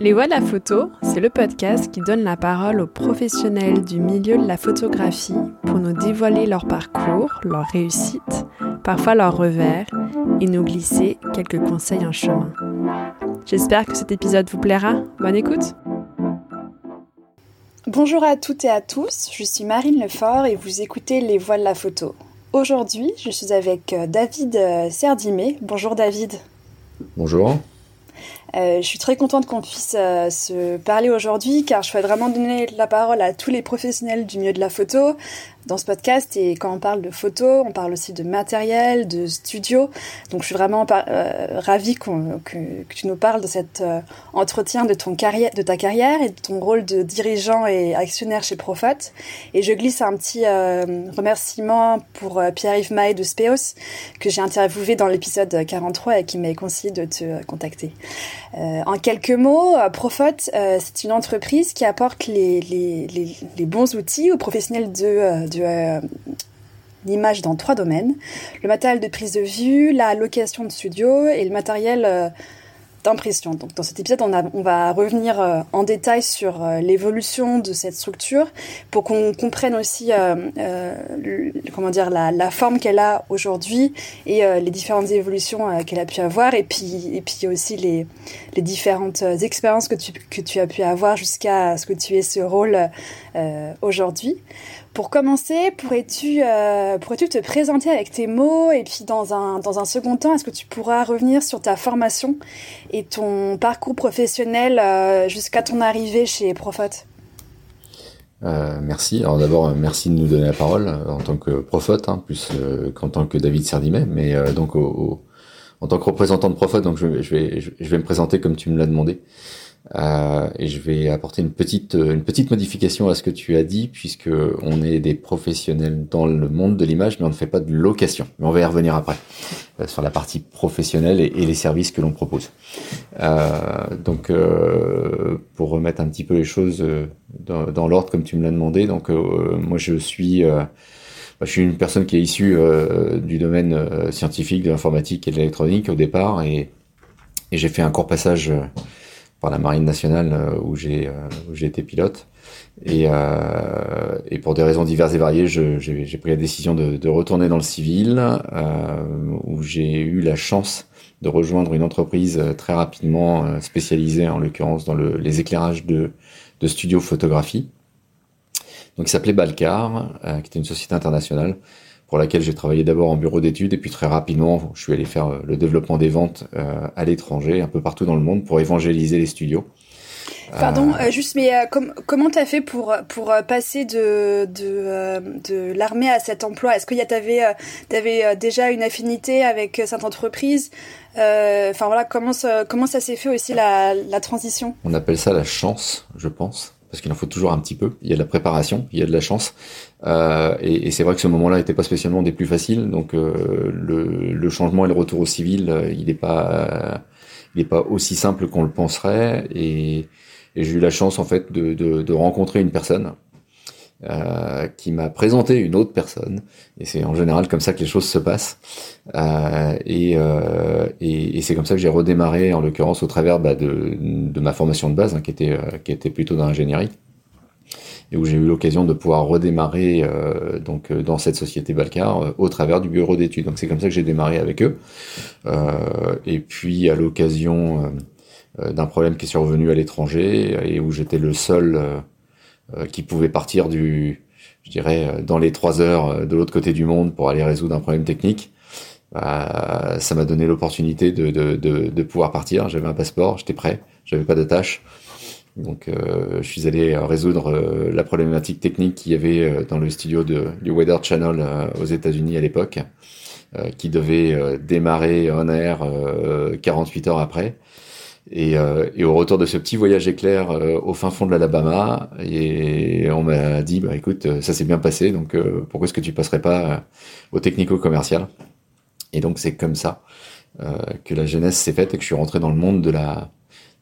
Les Voix de la photo, c'est le podcast qui donne la parole aux professionnels du milieu de la photographie pour nous dévoiler leur parcours, leur réussite, parfois leurs revers, et nous glisser quelques conseils en chemin. J'espère que cet épisode vous plaira. Bonne écoute Bonjour à toutes et à tous, je suis Marine Lefort et vous écoutez Les Voix de la photo. Aujourd'hui, je suis avec euh, David euh, Serdimé. Bonjour David. Bonjour. Euh, je suis très contente qu'on puisse euh, se parler aujourd'hui car je souhaite vraiment donner la parole à tous les professionnels du milieu de la photo dans ce podcast. Et quand on parle de photo, on parle aussi de matériel, de studio. Donc je suis vraiment euh, ravie que, que, tu nous parles de cet euh, entretien de, ton carrière, de ta carrière et de ton rôle de dirigeant et actionnaire chez Profot. Et je glisse un petit euh, remerciement pour Pierre-Yves Maé de Speos que j'ai interviewé dans l'épisode 43 et qui m'a conseillé de te contacter. en quelques mots, Profot, c'est une entreprise qui apporte les, les, les, les, bons outils aux professionnels de euh, l'image dans trois domaines. Le matériel de prise de vue, la location de studio et le matériel euh, d'impression. Donc dans cet épisode, on, on va revenir euh, en détail sur l'évolution de cette structure pour qu'on comprenne aussi comment dire la, la forme qu'elle a aujourd'hui et les différentes évolutions qu'elle a pu avoir et puis et puis aussi les, les différentes expériences que tu que tu as pu avoir jusqu'à ce que tu aies ce rôle aujourd'hui. Pour commencer, pourrais-tu euh, pourrais-tu te présenter avec tes mots et puis dans un dans un second temps, est-ce que tu pourras revenir sur ta formation et ton parcours professionnel euh, jusqu'à ton arrivée chez Profot euh, merci. Alors d'abord, merci de nous donner la parole en tant que Profot, hein, plus qu'en tant que David Serdimet, mais donc en tant que représentant de Profot, donc je vais me présenter comme tu me l'as demandé. Euh, et je vais apporter une petite une petite modification à ce que tu as dit puisque on est des professionnels dans le monde de l'image mais on ne fait pas de location. Mais on va y revenir après euh, sur la partie professionnelle et, les services que l'on propose. Euh, donc euh, pour remettre un petit peu les choses euh, dans, l'ordre comme tu me l'as demandé donc moi je suis bah, je suis une personne qui est issue du domaine scientifique de l'informatique et de l'électronique au départ et j'ai fait un court passage par la Marine nationale euh, où j'ai euh, j'ai été pilote. Et, euh, et, pour des raisons diverses et variées, j'ai pris la décision de, de, retourner dans le civil, euh, où j'ai eu la chance de rejoindre une entreprise très rapidement spécialisée, en l'occurrence dans le, les éclairages de, de studio photographie. Donc, il s'appelait Balcar, euh, qui était une société internationale pour laquelle j'ai travaillé d'abord en bureau d'études et puis très rapidement, je suis allé faire euh, le développement des ventes euh, à l'étranger, un peu partout dans le monde, pour évangéliser les studios. Pardon, euh, juste, mais euh, comment t'as fait pour pour passer de de, de l'armée à cet emploi? Est-ce que t'avais t'avais déjà une affinité avec cette entreprise? Enfin voilà, comment ça, comment ça s'est fait aussi la la transition? On appelle ça la chance, je pense parce qu'il en faut toujours un petit peu. Il y a de la préparation, il y a de la chance. Euh, et, et c'est vrai que ce moment-là n'était pas spécialement des plus faciles. Donc euh, le, le, changement et le retour au civil, euh, il n'est pas, il n'est pas aussi simple qu'on le penserait. Et, et j'ai eu la chance en fait de, de, de rencontrer une personne euh, qui m'a présenté une autre personne. Et c'est en général comme ça que les choses se passent. Euh, et, euh, et, et c'est comme ça que j'ai redémarré, en l'occurrence, au travers bah, de, de, ma formation de base, hein, qui, était, euh, qui était plutôt dans l'ingénierie. Et où j'ai eu l'occasion de pouvoir redémarrer euh, donc dans cette société Balcar au travers du bureau d'études. Donc c'est comme ça que j'ai démarré avec eux. et puis à l'occasion d'un problème qui est survenu à l'étranger et où j'étais le seul qui pouvait partir du, je dirais, euh, dans les trois heures euh, de l'autre côté du monde pour aller résoudre un problème technique. Euh, ça m'a donné l'opportunité de, de, de, de, pouvoir partir. J'avais un passeport, j'étais prêt, j'avais pas de tâches. Donc euh, je suis allé résoudre la problématique technique qu'il y avait dans le studio de, du Weather Channel aux États-Unis à l'époque, qui devait démarrer en air 48 heures après. Et, euh, et, au retour de ce petit voyage éclair euh, au fin fond de l'Alabama, et on m'a dit, bah écoute, euh, ça s'est bien passé, donc euh, pourquoi est-ce que tu passerais pas euh, au technico-commercial? Et donc c'est comme ça que la jeunesse s'est faite et que je suis rentré dans le monde de la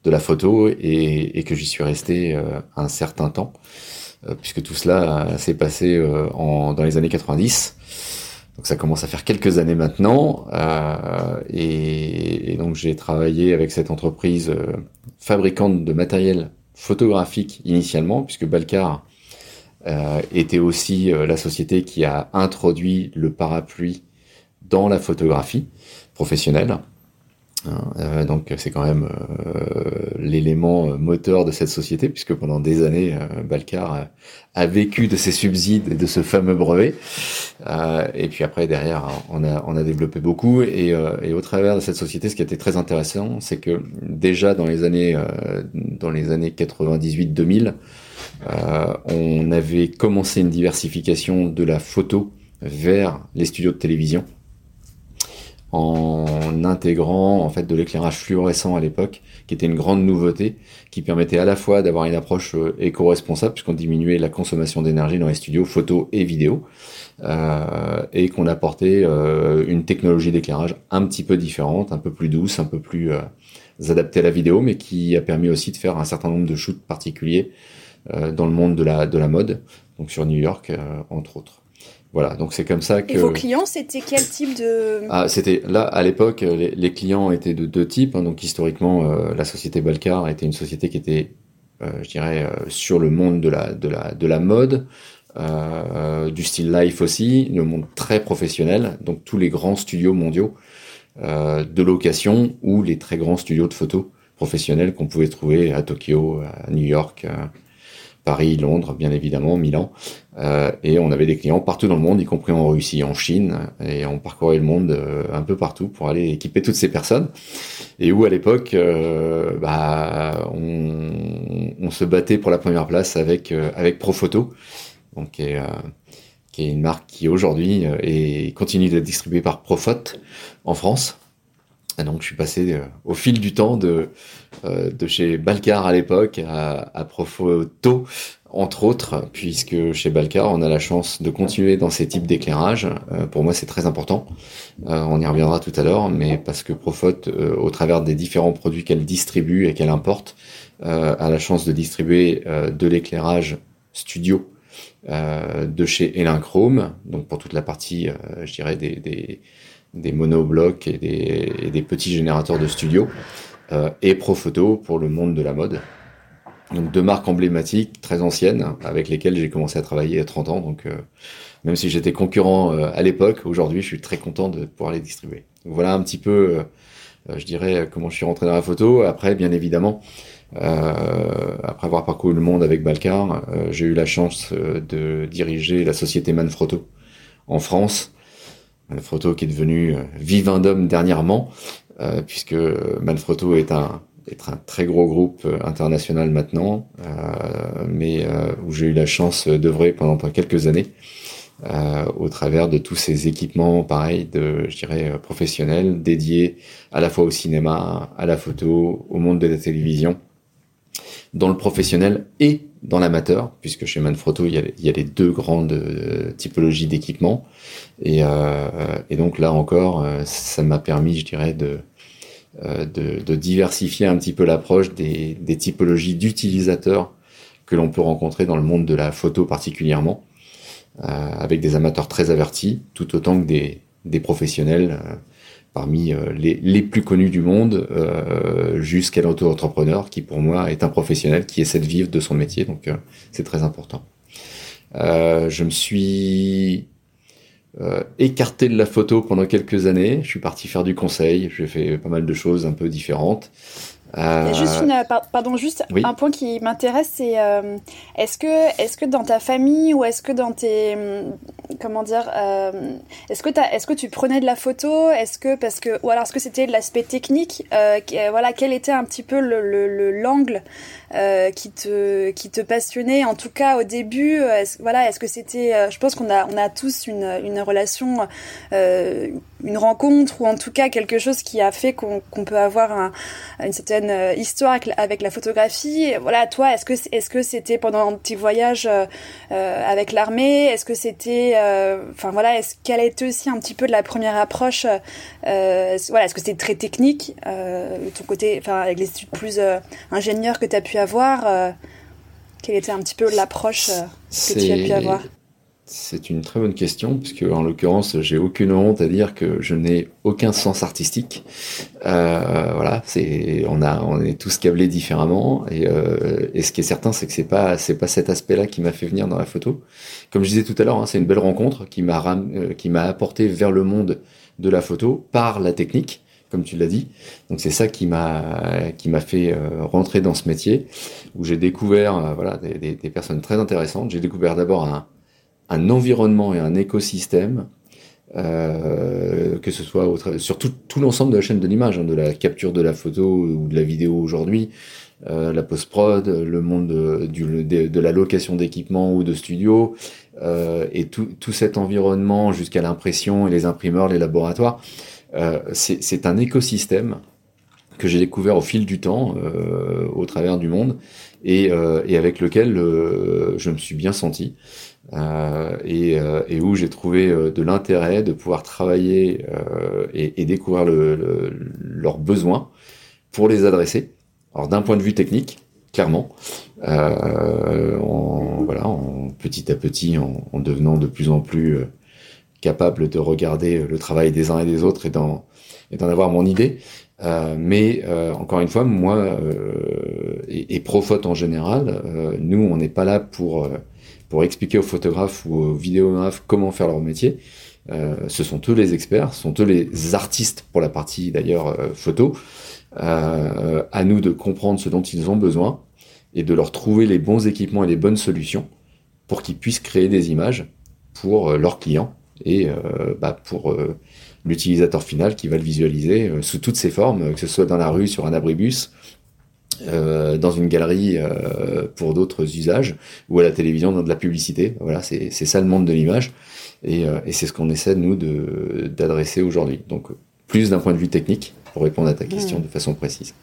de la photo et, et que j'y suis resté un certain temps, puisque tout cela s'est passé en, dans les années 90. Donc ça commence à faire quelques années maintenant, euh, et, et, donc j'ai travaillé avec cette entreprise, euh, fabricante de matériel photographique initialement, puisque Balcar était aussi la société qui a introduit le parapluie dans la photographie professionnelle. Hein, euh, donc c'est quand même euh, l'élément euh, moteur de cette société puisque pendant des années Balcar a vécu de ses subsides et de ce fameux brevet. Et puis après derrière on a on a développé beaucoup. Et, au travers de cette société ce qui était très intéressant c'est que déjà dans les années dans les années 98 2000 on avait commencé une diversification de la photo vers les studios de télévision en intégrant en fait de l'éclairage fluorescent à l'époque, qui était une grande nouveauté, qui permettait à la fois d'avoir une approche euh, éco-responsable puisqu'on diminuait la consommation d'énergie dans les studios photo et vidéo, euh, et qu'on apportait euh, une technologie d'éclairage un petit peu différente, un peu plus douce, un peu plus adaptée à la vidéo, mais qui a permis aussi de faire un certain nombre de shoots particuliers dans le monde de la de la mode, donc sur New York entre autres. Voilà, donc c'est comme ça que. Et vos clients, c'était quel type de Ah, c'était là à l'époque, les, clients étaient de deux types. Hein. donc historiquement, euh, la société Balcar était une société qui était, euh, je dirais, euh, sur le monde de la de la de la mode, du style life aussi, le monde très professionnel. Donc tous les grands studios mondiaux de location ou les très grands studios de photos professionnels qu'on pouvait trouver à Tokyo, à New York. Paris, Londres, bien évidemment, Milan, euh, et on avait des clients partout dans le monde, y compris en Russie, en Chine, et on parcourait le monde euh, un peu partout pour aller équiper toutes ces personnes. Et où à l'époque, euh, bah, on, se battait pour la première place avec avec Profoto, donc qui est, qui une marque qui aujourd'hui est continue d'être distribuée par Profot en France. Donc je suis passé au fil du temps de de chez Balcar à l'époque à, à Profoto entre autres, puisque chez Balcar, on a la chance de continuer dans ces types d'éclairage. Euh, pour moi, c'est très important. Euh, on y reviendra tout à l'heure, mais parce que Profot, euh, au travers des différents produits qu'elle distribue et qu'elle importe, a la chance de distribuer de l'éclairage studio de chez Elinchrome, donc pour toute la partie, je dirais, des, des, des monoblocs et des, et des petits générateurs de studio, et Profoto pour le monde de la mode. Donc deux marques emblématiques, très anciennes, avec lesquelles j'ai commencé à travailler à 30 ans. Donc euh, même si j'étais concurrent euh, à l'époque, aujourd'hui je suis très content de pouvoir les distribuer. Donc, voilà un petit peu, euh, je dirais, comment je suis rentré dans la photo. Après, bien évidemment, après avoir parcouru le monde avec Balcar, j'ai eu la chance de diriger la société Manfrotto en France. Manfrotto qui est devenu Vivindum dernièrement, puisque Manfrotto est un être un très gros groupe euh, international maintenant, euh, mais euh, où j'ai eu la chance d'œuvrer pendant quelques années au travers de tous ces équipements, pareil, de, je dirais, professionnels, dédiés à la fois au cinéma, à la photo, au monde de la télévision, dans le professionnel et dans l'amateur, puisque chez Manfrotto, il y a, les deux grandes typologies d'équipements. Et, et donc là encore, ça m'a permis, je dirais, de, euh, de, diversifier un petit peu l'approche des, typologies d'utilisateurs que l'on peut rencontrer dans le monde de la photo particulièrement, euh, avec des amateurs très avertis, tout autant que des, professionnels euh, parmi les, plus connus du monde, jusqu'à l'auto-entrepreneur, qui pour moi est un professionnel qui essaie de vivre de son métier, donc c'est très important. je me suis euh, écarté de la photo pendant quelques années. Je suis parti faire du conseil. J'ai fait pas mal de choses un peu différentes. Euh... Juste une, pardon, juste un point qui m'intéresse, c'est euh, est-ce que, est-ce que dans ta famille ou est-ce que dans tes, comment dire, euh, est-ce que est-ce que tu prenais de la photo, est-ce que parce que, ou alors est-ce que c'était de l'aspect technique, euh, voilà, quel était un petit peu le l'angle euh, qui te qui te passionnait? En tout cas au début euh, est voilà est-ce que c'était euh, je pense qu'on a on a tous une une relation une rencontre ou en tout cas quelque chose qui a fait qu'on peut avoir un, une certaine histoire avec, la photographie. Voilà toi est-ce que est-ce que c'était pendant un petit voyage avec l'armée? Est-ce que c'était enfin voilà est-ce qu'elle était aussi un petit peu de la première approche voilà est-ce que c'était très technique de ton côté enfin avec les études plus ingénieurs que tu as pu avoir euh, Quelle était un petit peu l'approche euh, que tu as pu avoir? C'est une très bonne question, puisque en l'occurrence, j'ai aucune honte à dire que je n'ai aucun sens artistique. Euh, voilà, c'est on a on est tous câblés différemment, et, euh, et ce qui est certain, c'est que c'est pas c'est pas cet aspect-là qui m'a fait venir dans la photo. Comme je disais tout à l'heure, hein, c'est une belle rencontre qui m'a euh, qui m'a apporté vers le monde de la photo par la technique, comme tu l'as dit. Donc c'est ça qui m'a qui m'a fait euh, rentrer dans ce métier où j'ai découvert euh, voilà des, des, des personnes très intéressantes. J'ai découvert d'abord un un environnement et un écosystème, euh, que ce soit au sur tout, tout l'ensemble de la chaîne de l'image, hein, de la capture de la photo ou de la vidéo aujourd'hui, euh, la post-prod, le monde de, du, de, la location d'équipements ou de studios, euh, et tout, tout cet environnement jusqu'à l'impression et les imprimeurs, les laboratoires, euh, c'est un écosystème que j'ai découvert au fil du temps, euh, au travers du monde, et, euh, et avec lequel je me suis bien senti. Euh, et, euh, et, où j'ai trouvé euh, de l'intérêt de pouvoir travailler et, et, découvrir le, le, leurs besoins pour les adresser. Alors d'un point de vue technique, clairement, en, voilà, en, petit à petit, en, en, devenant de plus en plus capable de regarder le travail des uns et des autres et d'en avoir mon idée. Euh, mais euh, encore une fois, moi euh, et, et Profot en général, nous, on n'est pas là pour pour expliquer aux photographes ou aux vidéographes comment faire leur métier. Euh, ce sont eux les experts, ce sont eux les artistes pour la partie d'ailleurs euh, photo. Euh, à nous de comprendre ce dont ils ont besoin et de leur trouver les bons équipements et les bonnes solutions pour qu'ils puissent créer des images pour leurs clients et bah, pour l'utilisateur final qui va le visualiser sous toutes ses formes, que ce soit dans la rue, sur un abribus, euh, dans une galerie euh, pour d'autres usages ou à la télévision dans de la publicité. Voilà, c'est ça le monde de l'image et, euh, et c'est ce qu'on essaie nous d'adresser aujourd'hui. Donc plus d'un point de vue technique pour répondre à ta question mmh. de façon précise.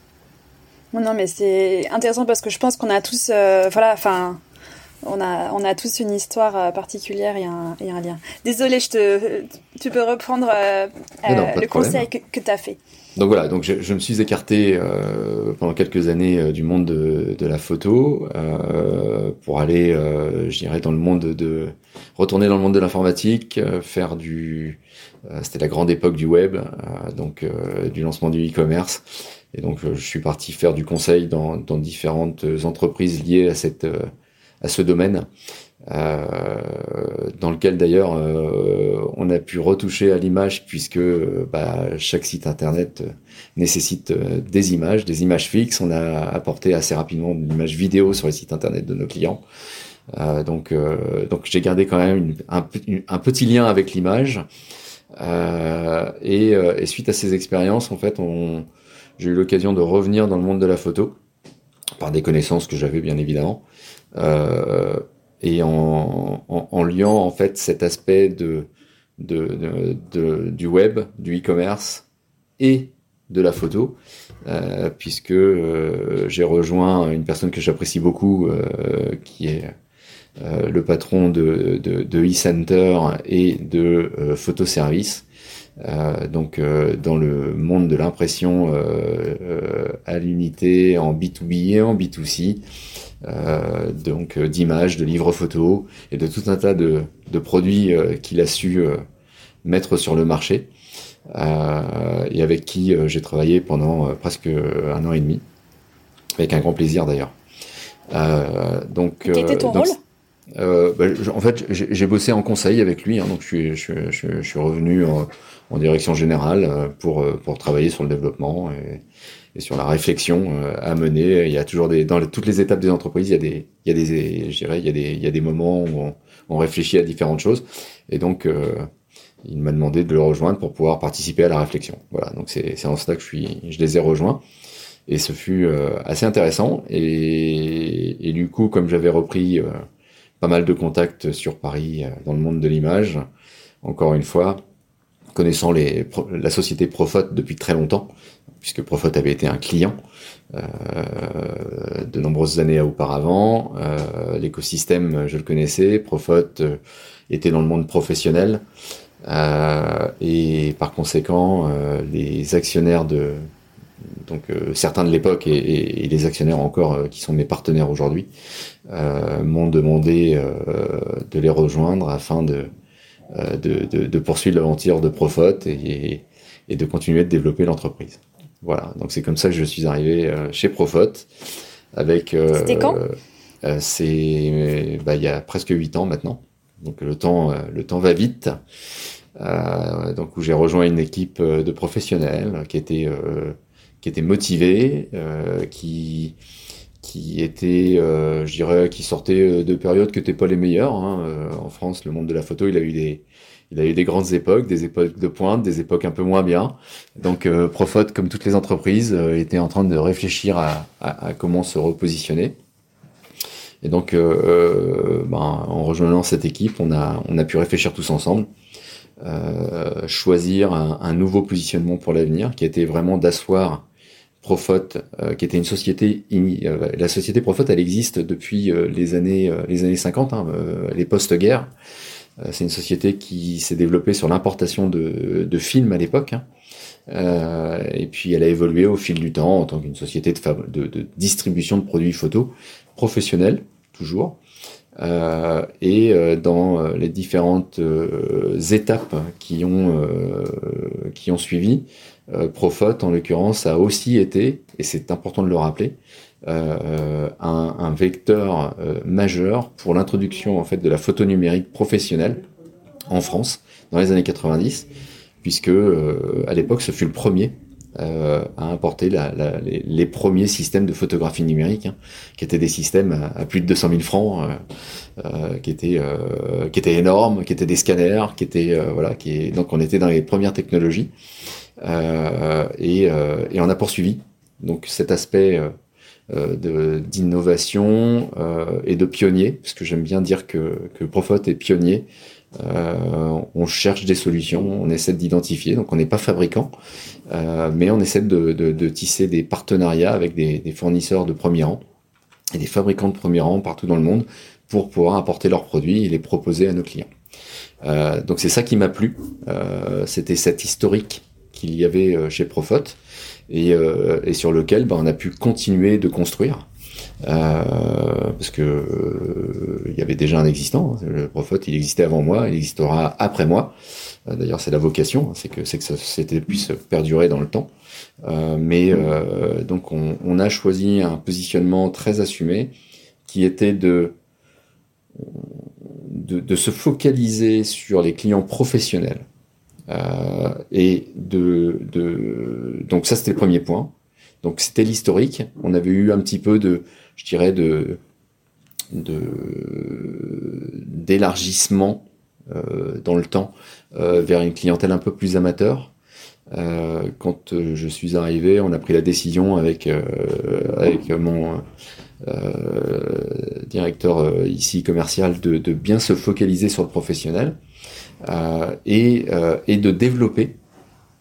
Non, mais c'est intéressant parce que je pense qu'on a tous, voilà, enfin, on a, on a tous une histoire particulière et un, et un lien. Désolée, je te, tu peux reprendre non, le conseil que, que tu as fait. Donc voilà, donc je, je me suis écarté euh, pendant quelques années euh, du monde de, de la photo euh, pour aller, euh, je dirais, dans le monde de retourner dans le monde de l'informatique, euh, faire du, euh, c'était la grande époque du web, donc du lancement du e-commerce, et donc je suis parti faire du conseil dans, dans différentes entreprises liées à cette à ce domaine. Euh, dans lequel d'ailleurs euh, on a pu retoucher à l'image puisque bah, chaque site internet nécessite euh, des images, des images fixes. On a apporté assez rapidement de l'image vidéo sur les sites internet de nos clients. Euh, donc, euh, donc j'ai gardé quand même une, un, petit lien avec l'image. Euh, et, et, suite à ces expériences, en fait, j'ai eu l'occasion de revenir dans le monde de la photo par des connaissances que j'avais bien évidemment. Et en, en, en, liant en fait cet aspect de, de, de du web, du e-commerce et de la photo, euh, puisque euh, j'ai rejoint une personne que j'apprécie beaucoup, euh, qui est euh, le patron de, de, de e-center et de euh, photoservice. Euh, donc dans le monde de l'impression à l'unité en B2B et en B2C, euh, donc euh, d'images, de livres photos et de tout un tas de, de produits euh, qu'il a su mettre sur le marché et avec qui j'ai travaillé pendant presque un an et demi, avec un grand plaisir d'ailleurs. donc, Quel était ton rôle euh, bah, en fait, j'ai bossé en conseil avec lui, hein, donc je suis, je, je, je suis revenu en, en, direction générale pour, pour travailler sur le développement et, sur la réflexion euh, à mener. Il y a toujours des dans toutes les étapes des entreprises, il y a des il y a des je dirais il y a des il y a des moments où on, réfléchit à différentes choses et donc euh, il m'a demandé de le rejoindre pour pouvoir participer à la réflexion. Voilà, donc c'est en cela que je les ai rejoints et ce fut euh, assez intéressant et, du coup comme j'avais repris pas mal de contacts sur Paris dans le monde de l'image, encore une fois, connaissant les, la société Profot depuis très longtemps, puisque Profot avait été un client euh, de nombreuses années auparavant. Euh, L'écosystème, je le connaissais. Profot euh, était dans le monde professionnel. Et par conséquent, les actionnaires de, donc certains de l'époque et, les actionnaires encore qui sont mes partenaires aujourd'hui m'ont demandé de les rejoindre afin de, poursuivre l'aventure de Profot et, et de continuer de développer l'entreprise. Voilà, donc c'est comme ça que je suis arrivé chez Profot avec. C'était quand? C'est bah, il y a presque huit ans maintenant. Donc le temps, le temps va vite. Euh, donc où j'ai rejoint une équipe euh, de professionnels qui était euh, qui était motivés, qui qui était, je dirais, qui sortait de périodes qui n'étaient pas les meilleures. Hein. en France, le monde de la photo, il a eu des il a eu des grandes époques, des époques de pointe, des époques un peu moins bien. Donc Profot, comme toutes les entreprises, était en train de réfléchir à, à, à comment se repositionner. Et donc, ben, en rejoignant cette équipe, on a, on a pu réfléchir tous ensemble euh, choisir un, nouveau positionnement pour l'avenir, qui était vraiment d'asseoir Profot, euh, qui était une société. Euh, la société Profot, elle existe depuis les années les années 50, hein, les post-guerres. C'est une société qui s'est développée sur l'importation de, films à l'époque. Hein. et puis elle a évolué au fil du temps en tant qu'une société de, distribution de produits photos professionnels, toujours. Euh, et euh, dans euh, les différentes étapes qui ont qui ont suivi, Profot en l'occurrence a aussi été, et c'est important de le rappeler, un, un, vecteur majeur pour l'introduction en fait de la photo numérique professionnelle en France dans les années 90, puisque à l'époque ce fut le premier euh, à importer les, premiers systèmes de photographie numérique, hein, qui étaient des systèmes à, plus de 200 000 francs, euh, euh, qui étaient euh, qui étaient énormes, qui étaient des scanners, qui étaient euh, voilà, qui donc on était dans les premières technologies. Et, et on a poursuivi donc cet aspect d'innovation et de pionnier, parce que j'aime bien dire que que Profot est pionnier euh, on cherche des solutions, on essaie d'identifier. Donc on n'est pas fabricant, euh, mais on essaie de, tisser des partenariats avec des, fournisseurs de premier rang et des fabricants de premier rang partout dans le monde pour pouvoir apporter leurs produits et les proposer à nos clients. Euh, donc c'est ça qui m'a plu. C'était cet historique qu'il y avait chez Profot et, sur lequel ben, on a pu continuer de construire. Euh, parce que euh, y avait déjà un existant. Hein. Le prophète, il existait avant moi, il existera après moi. Euh, d'ailleurs, c'est la vocation, hein. c'est que c'est que puisse perdurer dans le temps. mais donc, on, on, a choisi un positionnement très assumé, qui était de de, de se focaliser sur les clients professionnels. Euh, et de, de donc ça c'était le premier point. Donc c'était l'historique. On avait eu un petit peu de je dirais, de d'élargissement euh, dans le temps euh, vers une clientèle un peu plus amateur. Euh, quand je suis arrivé, on a pris la décision avec avec mon directeur ici commercial de, de, bien se focaliser sur le professionnel et, et de développer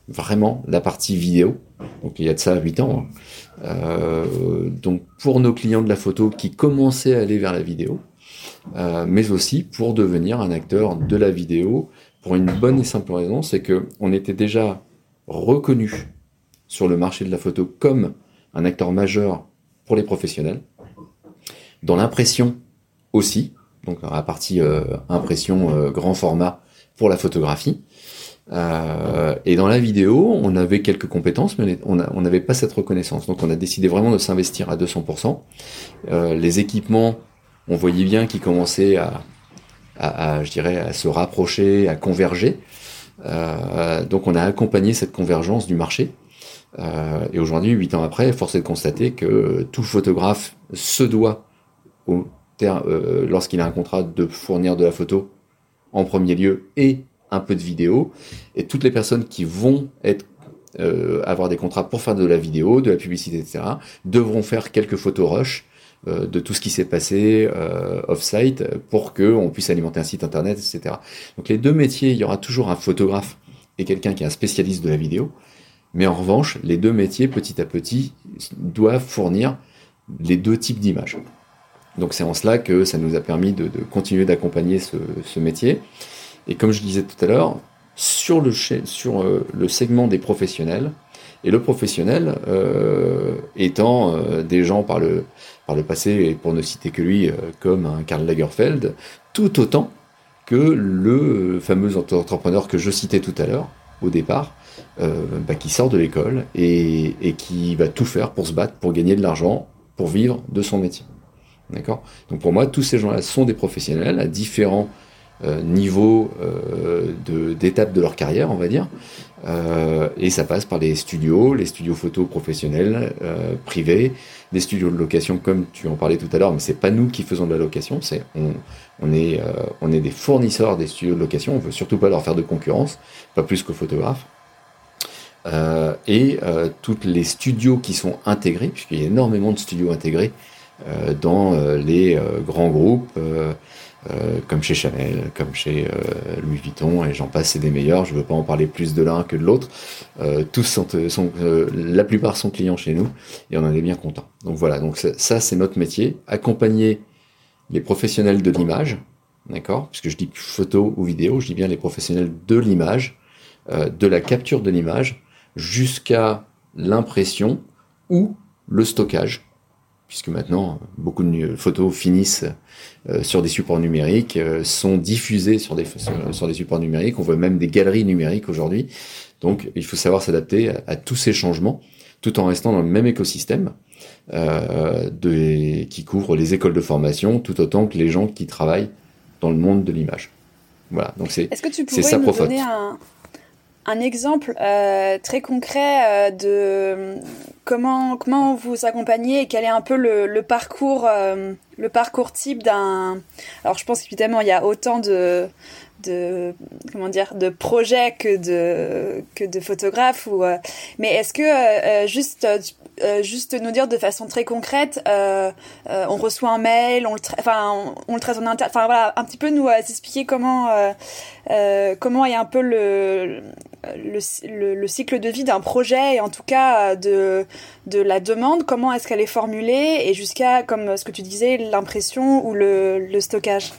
vraiment la partie vidéo. Donc il y a de ça 8 ans. Hein. Euh, donc pour nos clients de la photo qui commençaient à aller vers la vidéo, euh, mais aussi pour devenir un acteur de la vidéo pour une bonne et simple raison, c'est que on était déjà reconnu sur le marché de la photo comme un acteur majeur pour les professionnels, dans l'impression aussi, donc à partie euh, impression grand format pour la photographie, euh, et dans la vidéo, on avait quelques compétences, mais on n'avait pas cette reconnaissance. Donc on a décidé vraiment de s'investir à 200%. Euh, les équipements, on voyait bien qu'ils commençaient à, je dirais, à se rapprocher, à converger. Euh, donc on a accompagné cette convergence du marché. Et aujourd'hui, huit ans après, force est de constater que tout photographe se doit, lorsqu'il a un contrat, de fournir de la photo en premier lieu et un peu de vidéo, et toutes les personnes qui vont euh, avoir des contrats pour faire de la vidéo, de la publicité, etc., devront faire quelques photos rush euh, de tout ce qui s'est passé euh, off-site pour que on puisse alimenter un site internet, etc. Donc les deux métiers, il y aura toujours un photographe et quelqu'un qui est un spécialiste de la vidéo, mais en revanche, les deux métiers, petit à petit, doivent fournir les deux types d'images. Donc c'est en cela que ça nous a permis de, continuer d'accompagner ce, métier. Et comme je disais tout à l'heure, sur le, euh, segment des professionnels, Et le professionnel étant des gens par le, passé, et pour ne citer que lui, comme un Karl Lagerfeld, tout autant que le fameux entrepreneur que je citais tout à l'heure, au départ, euh, bah, qui sort de l'école et, qui va tout faire pour se battre, pour gagner de l'argent, pour vivre de son métier. D'accord? Donc pour moi, tous ces gens-là sont des professionnels à différents euh, niveaux euh, d'étapes de, leur carrière, on va dire. et ça passe par les studios, les studios photo professionnels, privés, des studios de location, comme tu en parlais tout à l'heure, mais c'est pas nous qui faisons de la location, c'est on, on est, on est des fournisseurs des studios de location, on veut surtout pas leur faire de concurrence, pas plus qu'aux photographes. Euh, et euh, toutes les studios qui sont intégrés, puisqu'il y a énormément de studios intégrés euh, dans les grands groupes, comme chez Chanel, comme chez Louis Vuitton, et j'en passe, c'est des meilleurs. Je ne veux pas en parler plus de l'un que de l'autre. tous sont, sont la plupart sont clients chez nous, et on en est bien content. Donc voilà, donc ça, c'est notre métier, accompagner les professionnels de l'image, d'accord, puisque je dis photo ou vidéo, je dis bien les professionnels de l'image, de la capture de l'image jusqu'à l'impression ou le stockage, puisque maintenant beaucoup de photos finissent euh, sur des supports numériques, euh, sont diffusées sur des, sur des supports numériques, on voit même des galeries numériques aujourd'hui, donc il faut savoir s'adapter à, tous ces changements, tout en restant dans le même écosystème euh, de, qui couvre les écoles de formation, tout autant que les gens qui travaillent dans le monde de l'image. Voilà, donc c'est Est-ce que tu pourrais nous donner un, un exemple très concret de comment vous accompagnez et quel est un peu le, parcours euh, le parcours type d'un alors je pense évidemment il y a autant de comment dire de projets que de que de photographes ou mais est-ce que juste juste nous dire de façon très concrète on reçoit un mail on le enfin on, traite en interne enfin voilà un petit peu nous expliquer comment comment est un peu le le, cycle de vie d'un projet et en tout cas de, de la demande, comment est-ce qu'elle est formulée et jusqu'à, comme ce que tu disais, l'impression ou le, stockage?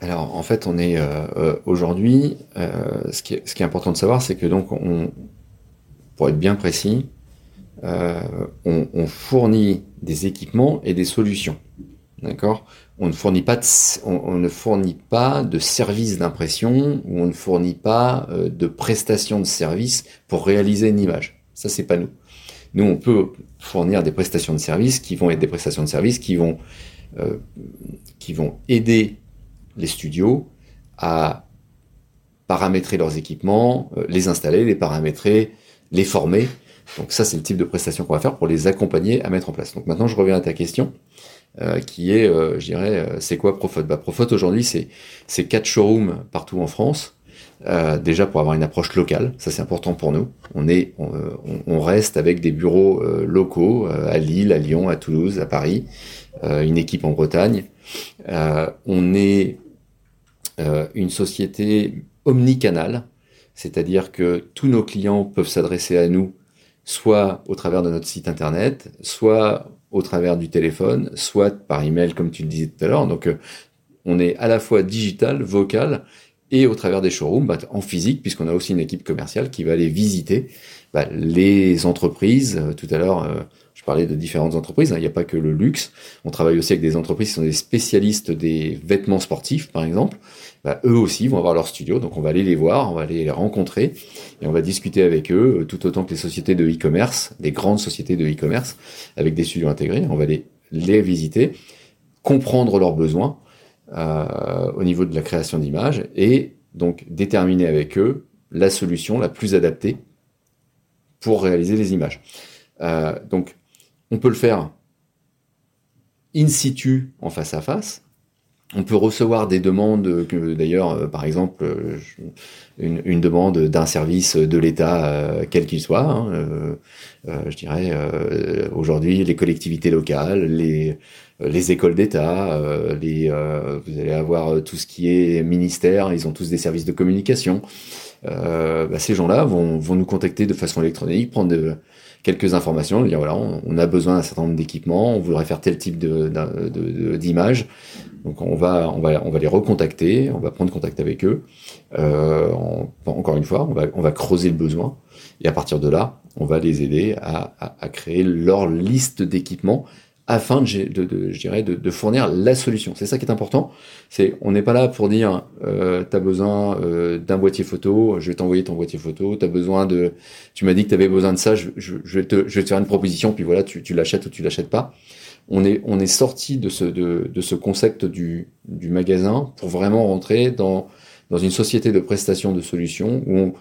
Alors en fait, on est euh, euh, aujourd'hui, euh, ce, qui est, ce qui est important de savoir, c'est que donc on, pour être bien précis, on, fournit des équipements et des solutions. D'accord? On ne fournit pas de, on, ne fournit pas de service d'impression ou on ne fournit pas euh, de prestations de service pour réaliser une image. Ça, c'est pas nous. Nous, on peut fournir des prestations de service qui vont être des prestations de service qui vont, euh, qui vont aider les studios à paramétrer leurs équipements, euh, les installer, les paramétrer, les former. Donc ça, c'est le type de prestation qu'on va faire pour les accompagner à mettre en place. Donc maintenant, je reviens à ta question. Euh, qui est, euh, je dirais, euh, c'est quoi Profot? Bah, Profot aujourd'hui, c'est quatre showrooms partout en France. déjà pour avoir une approche locale, ça c'est important pour nous. On est, on reste avec des bureaux locaux à Lille, à Lyon, à Toulouse, à Paris, une équipe en Bretagne. on est une société omnicanale, c'est-à-dire que tous nos clients peuvent s'adresser à nous soit au travers de notre site internet, soit au travers du téléphone, soit par email, comme tu le disais tout à l'heure. Donc, euh, on est à la fois digital, vocal, et au travers des showrooms, bah, en physique, puisqu'on a aussi une équipe commerciale qui va aller visiter bah, les entreprises. Euh, tout à l'heure, euh, je parlais de différentes entreprises. Hein. Il n'y a pas que le luxe. On travaille aussi avec des entreprises qui sont des spécialistes des vêtements sportifs, par exemple. Bah, eux aussi vont avoir leur studio. Donc on va aller les voir, on va aller les rencontrer et on va discuter avec eux, euh, tout autant que les sociétés de e-commerce, des grandes sociétés de e-commerce, avec des studios intégrés. On va les, les visiter, comprendre leurs besoins euh, au niveau de la création d'images et donc déterminer avec eux la solution la plus adaptée pour réaliser les images. Euh, donc on peut le faire in situ en face à face, on peut recevoir des demandes, d'ailleurs, euh, par exemple, euh, une, demande d'un service de l'État, euh, quel qu'il soit. Hein, je dirais aujourd'hui les collectivités locales, les, les écoles d'État, vous allez avoir tout ce qui est ministère, ils ont tous des services de communication. Bah, ces gens-là vont, vont nous contacter de façon électronique, prendre de, quelques informations, dire voilà, on, a besoin d'un certain nombre d'équipements, on voudrait faire tel type de, d'image. Donc on va, on va, on va les recontacter, on va prendre contact avec eux. Euh, encore une fois, on va, on va creuser le besoin Et à partir de là, on va les aider à, à, créer leur liste d'équipements afin de, de, je dirais, de, fournir la solution. C'est ça qui est important. C'est, on n'est pas là pour dire, euh, t'as besoin euh, d'un boîtier photo, je vais t'envoyer ton boîtier photo. T'as besoin de, tu m'as dit que t'avais besoin de ça, je, je, je, vais te, je vais te faire une proposition, puis voilà, tu, tu l'achètes ou tu l'achètes pas. On est, on est sorti de ce, de, de ce concept du, du magasin pour vraiment rentrer dans, dans une société de prestation de solutions où,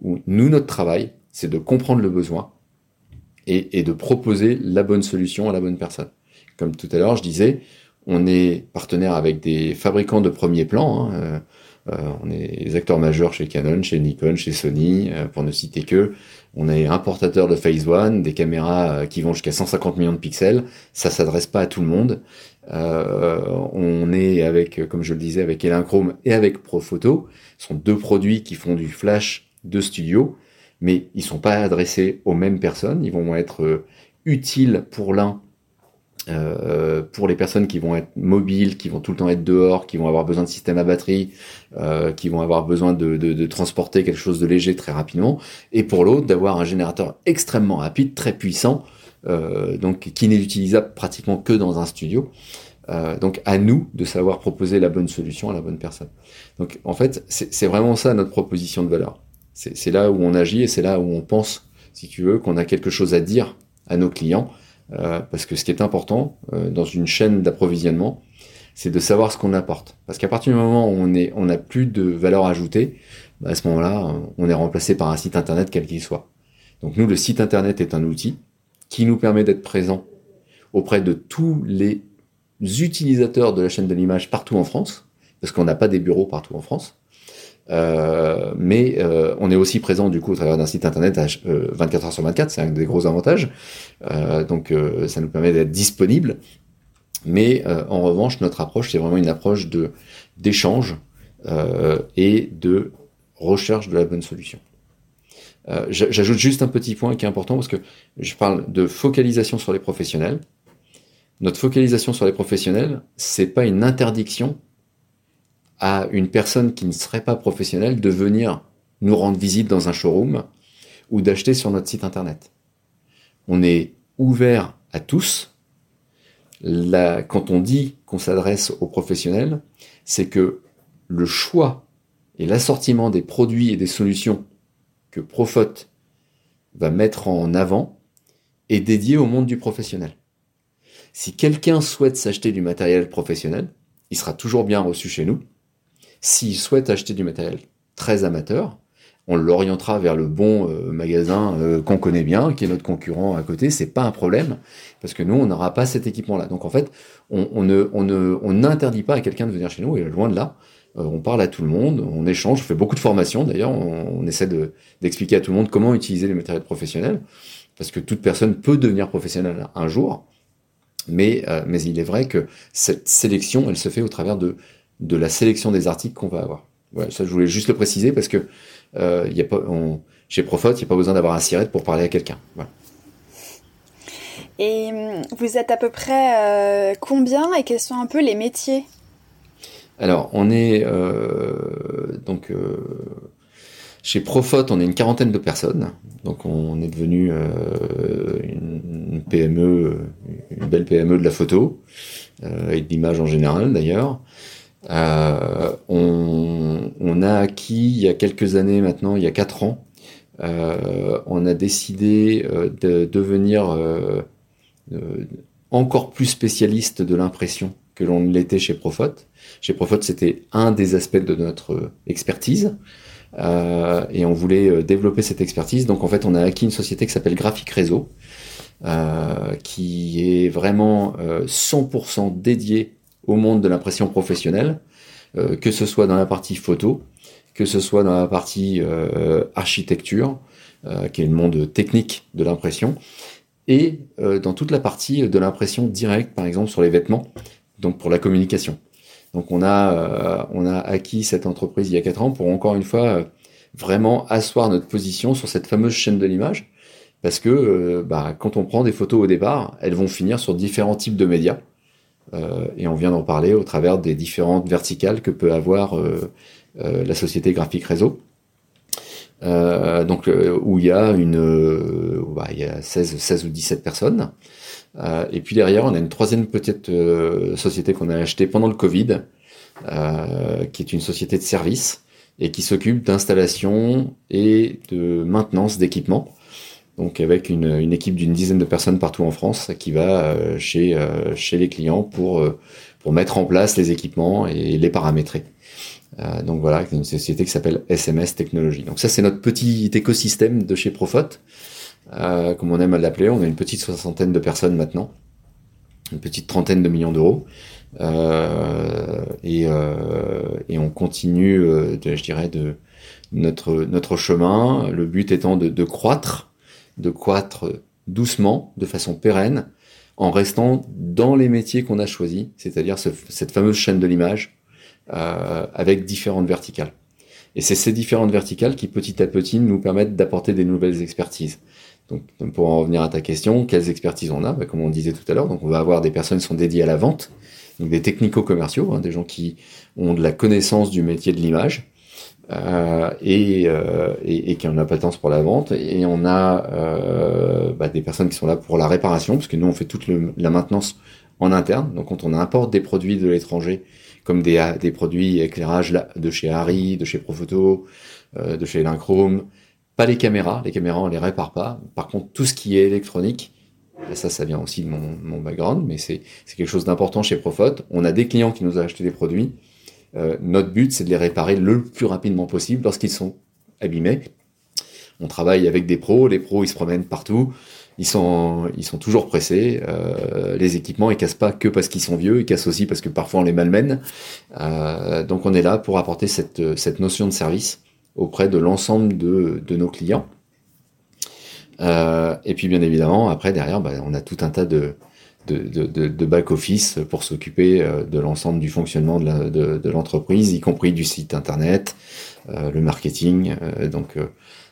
où nous, notre travail, c'est de comprendre le besoin, et, de proposer la bonne solution à la bonne personne. Comme tout à l'heure, je disais, on est partenaire avec des fabricants de premier plan. Hein, euh, euh, on est les acteurs majeurs chez Canon, chez Nikon, chez Sony, euh, pour ne citer que. On est importateur de Phase One, des caméras qui vont jusqu'à 150 millions de pixels. Ça s'adresse pas à tout le monde. on est avec, comme je le disais, avec Elinchrome et avec Profoto. Ce sont deux produits qui font du flash de studio mais ils sont pas adressés aux mêmes personnes. Ils vont être euh, utiles pour l'un, euh, pour les personnes qui vont être mobiles, qui vont tout le temps être dehors, qui vont avoir besoin de système à batterie, euh, qui vont avoir besoin de, de, de, transporter quelque chose de léger très rapidement, et pour l'autre d'avoir un générateur extrêmement rapide, très puissant, euh, donc qui n'est utilisable pratiquement que dans un studio. Euh, donc à nous de savoir proposer la bonne solution à la bonne personne. Donc en fait, c'est vraiment ça notre proposition de valeur. C'est là où on agit et c'est là où on pense, si tu veux, qu'on a quelque chose à dire à nos clients. Euh, parce que ce qui est important euh, dans une chaîne d'approvisionnement, c'est de savoir ce qu'on apporte. Parce qu'à partir du moment où on est, on n'a plus de valeur ajoutée, bah, à ce moment-là, on est remplacé par un site internet quel qu'il soit. Donc nous, le site internet est un outil qui nous permet d'être présent auprès de tous les utilisateurs de la chaîne de l'image partout en France, parce qu'on n'a pas des bureaux partout en France. Euh, mais euh, on est aussi présent du coup au travers d'un site internet à, 24 euh, heures sur 24, c'est un des gros avantages. donc ça nous permet d'être disponible. Mais en revanche, notre approche, c'est vraiment une approche de d'échange et de recherche de la bonne solution. J'ajoute juste un petit point qui est important parce que je parle de focalisation sur les professionnels. Notre focalisation sur les professionnels, c'est pas une interdiction à une personne qui ne serait pas professionnelle de venir nous rendre visite dans un showroom ou d'acheter sur notre site internet. On est ouvert à tous. quand on dit qu'on s'adresse aux professionnels, c'est que le choix et l'assortiment des produits et des solutions que Profot va mettre en avant est dédié au monde du professionnel. Si quelqu'un souhaite s'acheter du matériel professionnel, il sera toujours bien reçu chez nous. S'il souhaite acheter du matériel très amateur, on l'orientera vers le bon euh, magasin euh, qu'on connaît bien, qui est notre concurrent à côté. C'est pas un problème parce que nous, on n'aura pas cet équipement-là. Donc en fait, on, ne, on ne, on n'interdit pas à quelqu'un de venir chez nous. Et loin de là, euh, on parle à tout le monde, on échange, on fait beaucoup de formations d'ailleurs. On, essaie de, d'expliquer à tout le monde comment utiliser les matériels professionnels parce que toute personne peut devenir professionnelle un jour. Mais, mais il est vrai que cette sélection, elle se fait au travers de de la sélection des articles qu'on va avoir. Ça, je voulais juste le préciser parce que euh, y a pas, chez Profot, il n'y a pas besoin d'avoir un SIRET pour parler à quelqu'un. Voilà. Et vous êtes à peu près euh, combien et quels sont un peu les métiers? Alors, on est euh, donc chez Profot, on est une quarantaine de personnes. Donc, on est devenu une, PME, une belle PME de la photo et de l'image en général d'ailleurs. Euh, on, a acquis il y a quelques années maintenant, il y a quatre ans, euh, on a décidé euh, de devenir euh, encore plus spécialiste de l'impression que l'on l'était chez Profot. Chez Profot, c'était un des aspects de notre expertise. Euh, et on voulait développer cette expertise. Donc en fait, on a acquis une société qui s'appelle Graphic Réseau, euh, qui est vraiment 100% dédiée au monde de l'impression professionnelle, euh, que ce soit dans la partie photo, que ce soit dans la partie euh, architecture, euh, qui est le monde technique de l'impression, et dans toute la partie de l'impression directe, par exemple sur les vêtements, donc pour la communication. Donc on a on a acquis cette entreprise il y a quatre ans pour encore une fois vraiment asseoir notre position sur cette fameuse chaîne de l'image, parce que bah, quand on prend des photos au départ, elles vont finir sur différents types de médias. Euh, et on vient d'en parler au travers des différentes verticales que peut avoir euh, euh, la société graphique réseau. donc où il y a une, bah, il y a 16, 16 ou 17 personnes. et puis derrière, on a une troisième petite société qu'on a achetée pendant le Covid, qui est une société de services et qui s'occupe d'installation et de maintenance d'équipements. Donc avec une, une équipe d'une dizaine de personnes partout en France qui va euh, chez, euh, chez les clients pour, euh, pour mettre en place les équipements et les paramétrer. donc voilà, une société qui s'appelle SMS Technologies. Donc ça c'est notre petit écosystème de chez Profot, comme on aime à l'appeler. On a une petite soixantaine de personnes maintenant, une petite trentaine de millions d'euros. Euh, et, euh, et, on continue, euh, je dirais, de notre, notre chemin. Le but étant de, de croître, de croître doucement, de façon pérenne, en restant dans les métiers qu'on a choisis, c'est-à-dire ce, cette fameuse chaîne de l'image euh, avec différentes verticales. Et c'est ces différentes verticales qui petit à petit nous permettent d'apporter des nouvelles expertises. Donc pour en revenir à ta question, quelles expertises on a? Bah, Comme on disait tout à l'heure, donc on va avoir des personnes qui sont dédiées à la vente, donc des technico-commerciaux, hein, des gens qui ont de la connaissance du métier de l'image euh, et, euh, et, et, qui ont la patence pour la vente. Et on a euh, bah, des personnes qui sont là pour la réparation, parce que nous on fait toute la maintenance en interne. Donc quand on importe des produits de l'étranger, comme des, des produits éclairage de chez Harry, de chez Profoto, euh, de chez Linchrome, pas les caméras, les caméras on les répare pas. Par contre tout ce qui est électronique, ça, ça vient aussi de mon, mon background, mais c'est quelque chose d'important chez Profot. On a des clients qui nous ont acheté des produits. Euh, notre but, c'est de les réparer le plus rapidement possible lorsqu'ils sont abîmés. On travaille avec des pros. Les pros, ils se promènent partout. Ils sont, toujours pressés. Euh, les équipements, ils cassent pas que parce qu'ils sont vieux. Ils cassent aussi parce que parfois on les malmène. Euh, donc on est là pour apporter cette, notion de service auprès de l'ensemble de, nos clients. Et puis bien évidemment, après derrière, bah, on a tout un tas de, de, de, de back-office pour s'occuper euh, de l'ensemble du fonctionnement de l'entreprise, y compris du site internet, euh, le marketing, euh, donc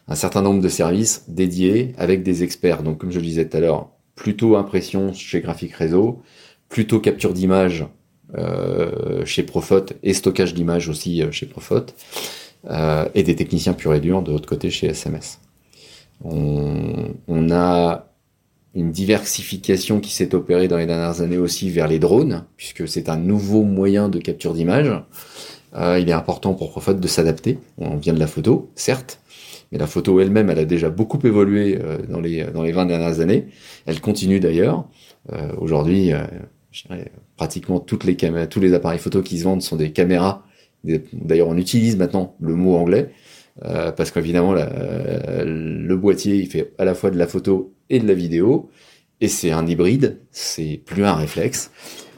un certain nombre de services dédiés avec des experts. Donc comme je le disais tout à l'heure, plutôt impression chez Graphic Réseau, plutôt capture d'image chez Profot et stockage d'images aussi chez Profot, et des techniciens purs et durs de l'autre côté chez SMS. On, a une diversification qui s'est opérée dans les dernières années aussi vers les drones, puisque c'est un nouveau moyen de capture d'image. Euh, il est important pour Profot de s'adapter. On vient de la photo, certes, mais la photo elle-même, elle a déjà beaucoup évolué euh, dans les dans les 20 dernières années. Elle continue d'ailleurs. Euh, aujourd'hui, pratiquement toutes les tous les appareils photo qui se vendent sont des caméras. D'ailleurs, on utilise maintenant le mot anglais euh, parce qu'évidemment le boîtier il fait à la fois de la photo et de la vidéo et c'est un hybride, c'est plus un réflexe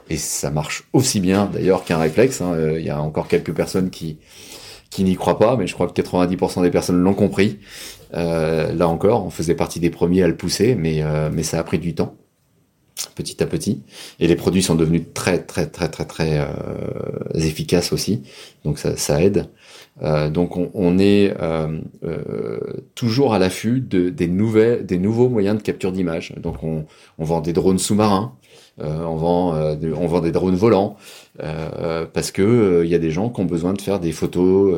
et ça marche aussi bien d'ailleurs qu'un réflexe. Hein. Euh, il y a encore quelques personnes qui qui n'y croient pas, mais je crois que 90% des personnes l'ont compris. Euh, là encore, on faisait partie des premiers à le pousser, mais mais ça a pris du temps petit à petit. Et les produits sont devenus très très très très très euh, efficaces aussi. Donc ça aide. Euh, donc on, est euh, euh toujours à l'affût de, des, nouvelles, des nouveaux moyens de capture d'image. Donc on, vend des drones sous-marins, on, vend, on vend des drones volants, parce que il y a des gens qui ont besoin de faire des photos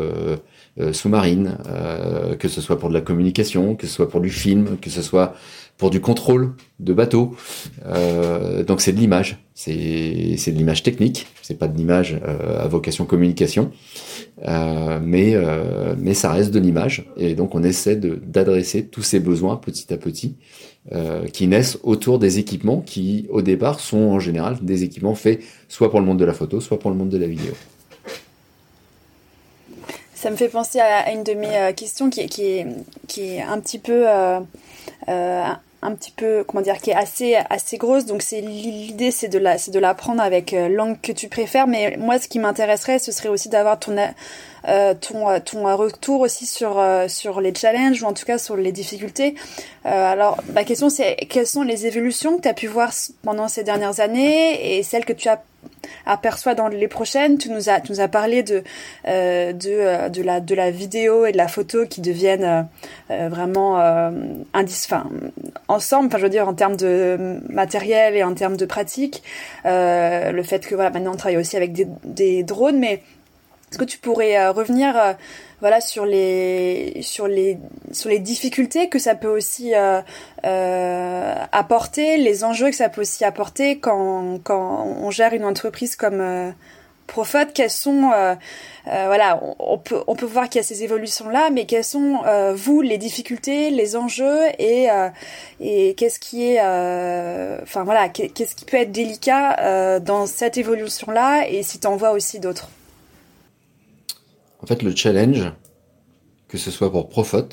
sous-marines, que ce soit pour de la communication, que ce soit pour du film, que ce soit pour du contrôle de bateau. Euh, donc c'est de l'image, c'est de l'image technique, c'est pas de l'image euh, à vocation communication, euh, mais mais ça reste de l'image et donc on essaie d'adresser tous ces besoins petit à petit qui naissent autour des équipements qui au départ sont en général des équipements faits soit pour le monde de la photo, soit pour le monde de la vidéo. Ça me fait penser à une de mes questions qui, est, qui est un petit peu un petit peu comment dire qui est assez assez grosse. Donc c'est l'idée c'est de la c'est de l'apprendre avec euh, langue que tu préfères. Mais moi ce qui m'intéresserait ce serait aussi d'avoir ton euh, ton ton retour aussi sur euh, sur les challenges ou en tout cas sur les difficultés. Alors ma question c'est quelles sont les évolutions que tu as pu voir pendant ces dernières années et celles que tu as aperçoit dans les prochaines. Tu nous as, tu nous as parlé de, euh, de, euh, de, la, de la vidéo et de la photo qui deviennent euh, euh vraiment euh, enfin, ensemble, enfin, je veux dire, en termes de matériel et en termes de pratique. le fait que, voilà, maintenant on travaille aussi avec des, des drones, mais Est-ce que tu pourrais revenir voilà sur les sur les sur les difficultés que ça peut aussi apporter, les enjeux que ça peut aussi apporter quand quand on gère une entreprise comme Profot, quelles sont, euh, euh, voilà, on, peut on peut voir qu'il y a ces évolutions là, mais quelles sont euh, vous les difficultés, les enjeux et et qu'est-ce qui est, enfin voilà, qu'est-ce qui peut être délicat dans cette évolution là et si tu en vois aussi d'autres? En fait, le challenge, que ce soit pour Profot,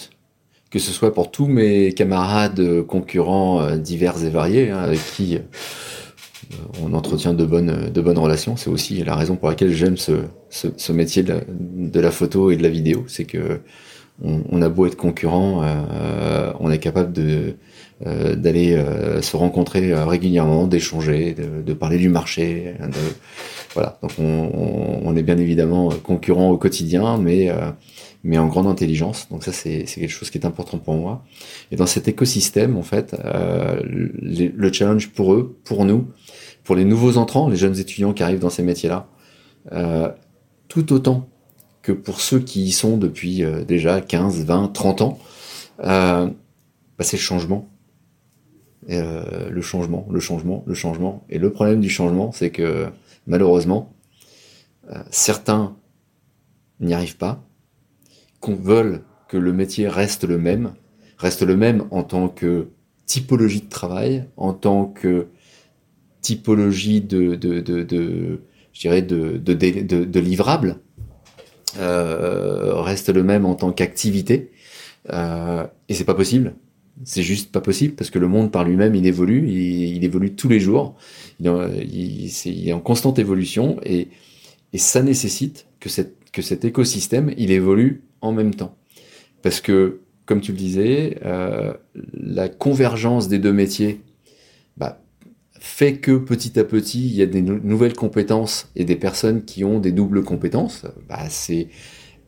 que ce soit pour tous mes camarades concurrents divers et variés, hein, avec qui euh, on entretient de bonnes, relations. C'est aussi la raison pour laquelle j'aime ce, métier de la, photo et de la vidéo. C'est que on, a beau être concurrent, euh, on est capable de euh, d'aller se rencontrer régulièrement, d'échanger, de, parler du marché. voilà. Donc on, on, est bien évidemment concurrent au quotidien, mais mais en grande intelligence. Donc ça, c'est quelque chose qui est important pour moi. Et dans cet écosystème, en fait, euh, le challenge pour eux, pour nous, pour les nouveaux entrants, les jeunes étudiants qui arrivent dans ces métiers-là, euh, tout autant que pour ceux qui y sont depuis euh, déjà 15, 20, 30 ans, euh, bah, c'est le changement. Euh, le changement, le changement, le changement. Et le problème du changement, c'est que malheureusement, certains n'y arrivent pas, qu'on veuille que le métier reste le même, reste le même en tant que typologie de travail, en tant que typologie de, euh, reste le même en tant qu'activité. Euh, et c'est pas possible. C'est juste pas possible parce que le monde par lui-même il évolue, il, il, évolue tous les jours, il, est en constante évolution et, ça nécessite que cet écosystème il évolue en même temps. Parce que, comme tu le disais, euh, la convergence des deux métiers bah, fait que petit à petit, il y a des nouvelles compétences et des personnes qui ont des doubles compétences. Bah, c'est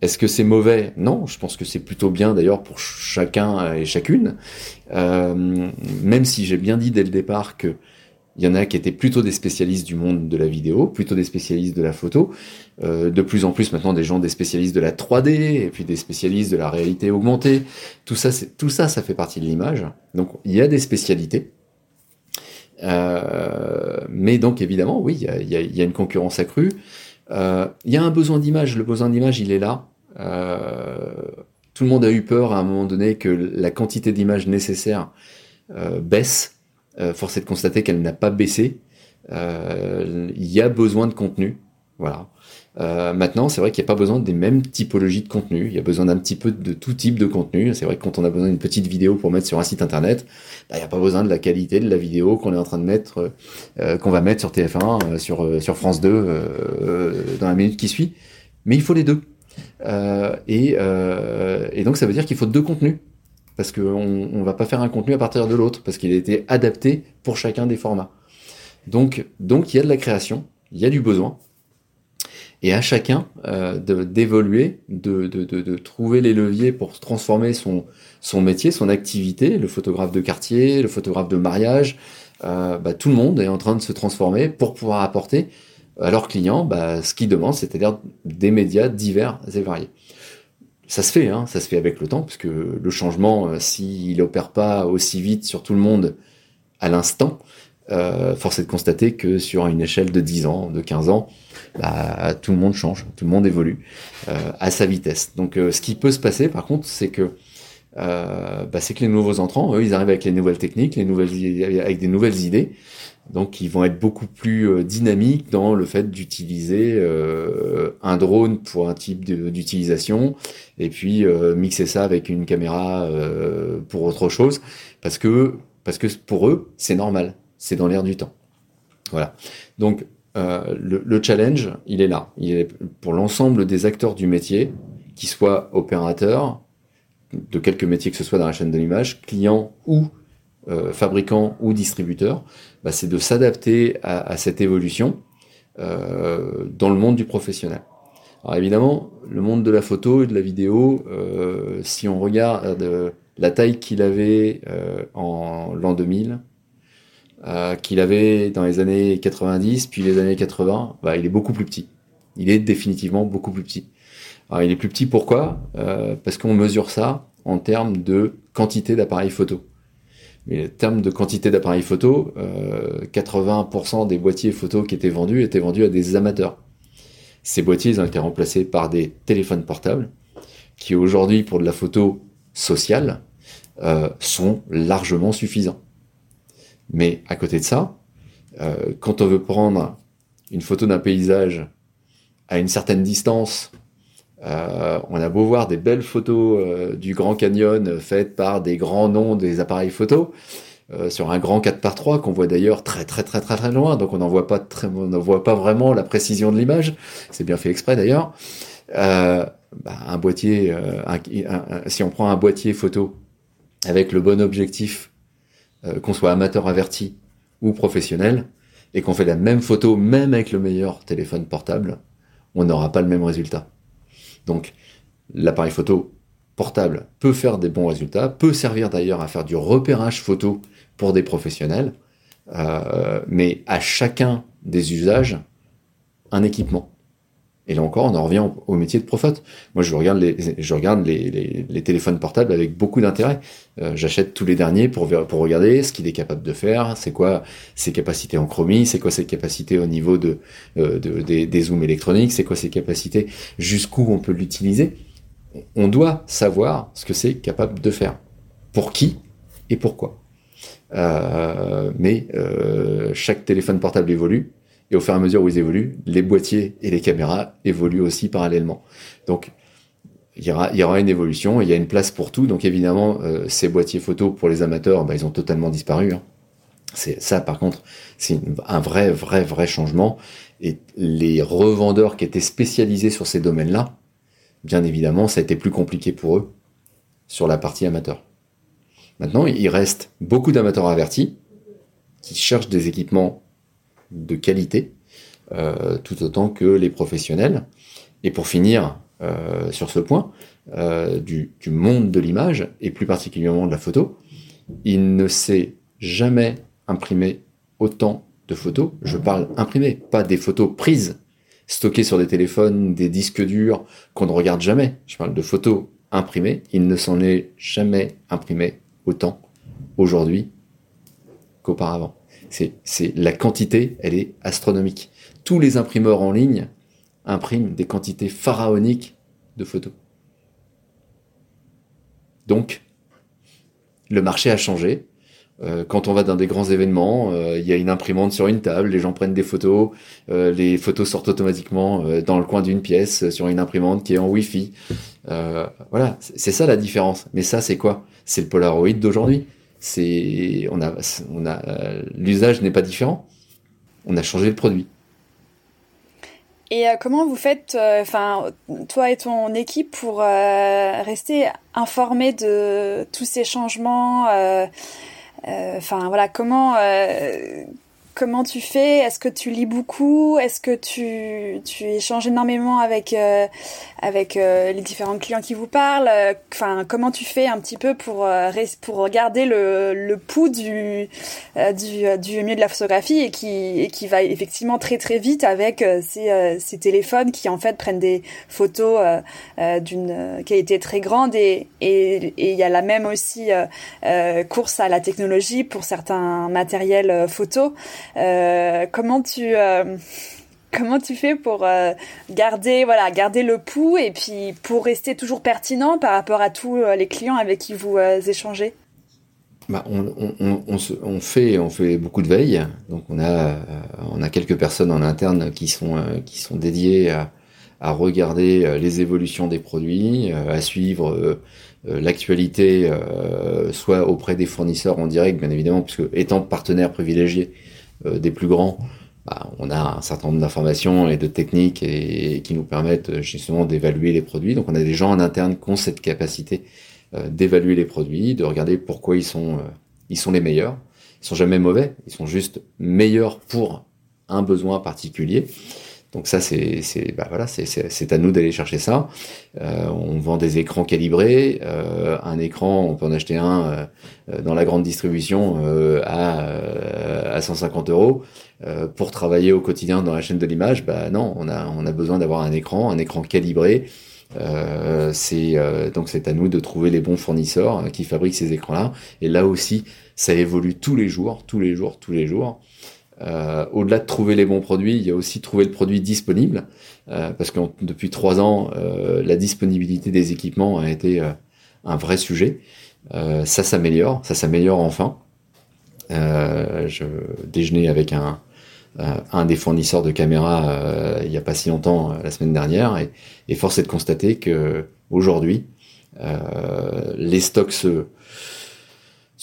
est-ce que c'est mauvais? Non, je pense que c'est plutôt bien d'ailleurs pour chacun et chacune. Euh, même si j'ai bien dit dès le départ que il y en a qui étaient plutôt des spécialistes du monde de la vidéo, plutôt des spécialistes de la photo. Euh, de plus en plus maintenant des gens, des spécialistes de la 3D et puis des spécialistes de la réalité augmentée. Tout ça, tout ça, ça fait partie de l'image. Donc il y a des spécialités. Euh, mais donc évidemment, oui, il y a, une concurrence accrue. Il y a un besoin d'image. Le besoin d'image, il est là. Euh, tout le monde a eu peur à un moment donné que la quantité d'images nécessaires euh, baisse. force est de constater qu'elle n'a pas baissé. Il y a besoin de contenu. Voilà. Euh, maintenant, c'est vrai qu'il n'y a pas besoin des mêmes typologies de contenu. Il y a besoin d'un petit peu de tout type de contenu. C'est vrai que quand on a besoin d'une petite vidéo pour mettre sur un site internet, bah, il n'y a pas besoin de la qualité de la vidéo qu'on est en train de mettre, euh, qu'on va mettre sur TF1, euh, sur sur France 2 dans la minute qui suit. Mais il faut les deux. Et, et, donc ça veut dire qu'il faut deux contenus. Parce qu'on on va pas faire un contenu à partir de l'autre parce qu'il a été adapté pour chacun des formats. Donc donc il y a de la création, il y a du besoin. Et à chacun euh, d'évoluer, de, de, trouver les leviers pour transformer son, son métier, son activité, le photographe de quartier, le photographe de mariage, euh, bah, tout le monde est en train de se transformer pour pouvoir apporter à leurs clients bah, ce qu'ils demandent, c'est-à-dire des médias divers et variés. Ça se fait, hein, ça se fait avec le temps, parce que le changement, euh, s'il opère pas aussi vite sur tout le monde à l'instant, euh, force est de constater que sur une échelle de 10 ans, de 15 ans, bah, tout le monde change, tout le monde évolue euh, à sa vitesse. Donc euh, ce qui peut se passer par contre, c'est que euh, bah, c'est que les nouveaux entrants, eux, ils arrivent avec les nouvelles techniques, les nouvelles avec des nouvelles idées. Donc ils vont être beaucoup plus euh, dynamiques dans le fait d'utiliser un drone pour un type d'utilisation et puis mixer ça avec une caméra pour autre chose parce que parce que pour eux c'est normal c'est dans l'air du temps. Voilà. Donc euh, le, challenge, il est là. Il est pour l'ensemble des acteurs du métier, qui soient opérateurs, de quelques métiers que ce soit dans la chaîne de l'image, clients ou euh, fabricants ou distributeurs, bah, c'est de s'adapter à, cette évolution euh, dans le monde du professionnel. Alors évidemment, le monde de la photo et de la vidéo, si on regarde la taille qu'il avait en l'an 2000, euh, qu'il avait dans les années 90 puis les années 80, bah, il est beaucoup plus petit. Il est définitivement beaucoup plus petit. Alors il est plus petit pourquoi? Euh, Parce qu'on mesure ça en termes de quantité d'appareils photo. Mais en termes de quantité d'appareils photo, euh, 80% des boîtiers photo qui étaient vendus étaient vendus à des amateurs. Ces boîtiers ont été remplacés par des téléphones portables qui aujourd'hui pour de la photo sociale euh, sont largement suffisants. Mais à côté de ça, euh, quand on veut prendre une photo d'un paysage à une certaine distance, euh, on a beau voir des belles photos euh, du Grand Canyon faites par des grands noms des appareils photo sur un grand 4 par 3 qu'on voit d'ailleurs très très très très très loin, donc on n'en voit pas très, on n'en voit pas vraiment la précision de l'image. C'est bien fait exprès d'ailleurs. Bah, un boîtier, si on prend un boîtier photo avec le bon objectif, qu'on soit amateur averti ou professionnel, et qu'on fait la même photo, même avec le meilleur téléphone portable, on n'aura pas le même résultat. Donc, l'appareil photo portable peut faire des bons résultats, peut servir d'ailleurs à faire du repérage photo pour des professionnels, euh, mais à chacun des usages, un équipement. Et là encore, on en revient au, métier de prophète. Moi, je regarde les, je regarde les, les, téléphones portables avec beaucoup d'intérêt. Euh, j'achète tous les derniers pour, pour regarder ce qu'il est capable de faire, c'est quoi ses capacités en chromie, c'est quoi ses capacités au niveau de, euh, de des, des, zooms électroniques, c'est quoi ses capacités, jusqu'où on peut l'utiliser. On doit savoir ce que c'est capable de faire. Pour qui et pourquoi. Euh, mais euh, chaque téléphone portable évolue et au fur et à mesure où ils évoluent, les boîtiers et les caméras évoluent aussi parallèlement. Donc, il y aura, une évolution, il y a une place pour tout. Donc évidemment, euh, ces boîtiers photo pour les amateurs, bah, ils ont totalement disparu. Hein. C'est ça, par contre, c'est un vrai, vrai, vrai changement. Et les revendeurs qui étaient spécialisés sur ces domaines-là, bien évidemment, ça a été plus compliqué pour eux sur la partie amateur. Maintenant, il reste beaucoup d'amateurs avertis qui cherchent des équipements de qualité, euh, tout autant que les professionnels. Et pour finir euh, sur ce point, euh, du, du, monde de l'image, et plus particulièrement de la photo, il ne s'est jamais imprimé autant de photos. Je parle imprimé, pas des photos prises, stockées sur des téléphones, des disques durs qu'on ne regarde jamais. Je parle de photos imprimées. Il ne s'en est jamais imprimé autant aujourd'hui qu'auparavant c'est la quantité, elle est astronomique. Tous les imprimeurs en ligne impriment des quantités pharaoniques de photos. Donc, le marché a changé. Euh, quand on va dans des grands événements, euh, il y a une imprimante sur une table, les gens prennent des photos, euh, les photos sortent automatiquement dans le coin d'une pièce sur une imprimante qui est en Wi-Fi. voilà, c'est ça la différence. Mais ça, c'est quoi? C'est le Polaroid d'aujourd'hui on a a l'usage n'est pas différent. On a changé le produit. Et euh, comment vous faites, euh, enfin, toi et ton équipe, pour euh, rester informé de tous ces changements Enfin, voilà, comment Comment tu fais? Est-ce que tu lis beaucoup? Est-ce que tu, échanges énormément avec, euh, euh, les différents clients qui vous parlent? Enfin, comment tu fais un petit peu pour, euh, pour regarder le, le pouls du, du, du milieu de la photographie et qui, et qui va effectivement très très vite avec ces, ces téléphones qui en fait prennent des photos d'une qualité très grande et et il y a la même aussi course à la technologie pour certains matériels photos. Euh, comment tu euh, comment tu fais pour euh, garder voilà garder le pouls et puis pour rester toujours pertinent par rapport à tous les clients avec qui vous échangez? Bah, on, on, fait on fait beaucoup de veille donc on a on a quelques personnes en interne qui sont qui sont dédiées à, à regarder les évolutions des produits à suivre l'actualité soit auprès des fournisseurs en direct bien évidemment puisque étant partenaire privilégié des plus grands, bah, on a un certain nombre d'informations et de techniques qui nous permettent euh, justement d'évaluer les produits. Donc on a des gens en interne qui ont cette capacité euh, d'évaluer les produits, de regarder pourquoi ils sont, ils sont les meilleurs. Ils sont jamais mauvais, ils sont juste meilleurs pour un besoin particulier. Donc ça, c'est bah voilà, c'est c'est à nous d'aller chercher ça. Euh, on vend des écrans calibrés. Euh, un écran, on peut en acheter un euh, dans la grande distribution à à 150 euros pour travailler au quotidien dans la chaîne de l'image. Bah non, on a on a besoin d'avoir un écran, un écran calibré. c'est donc c'est à nous de trouver les bons fournisseurs qui fabriquent ces écrans-là. Et là aussi, ça évolue tous les jours, tous les jours, tous les jours. Euh, au-delà de trouver les bons produits, il y a aussi trouver le produit disponible, euh, parce que depuis trois ans, euh, la disponibilité des équipements a été un vrai sujet. ça s'améliore, ça s'améliore enfin. je déjeunais avec un, des fournisseurs de caméras il n'y a pas si longtemps, la semaine dernière, et, et force est de constater que aujourd'hui, les stocks se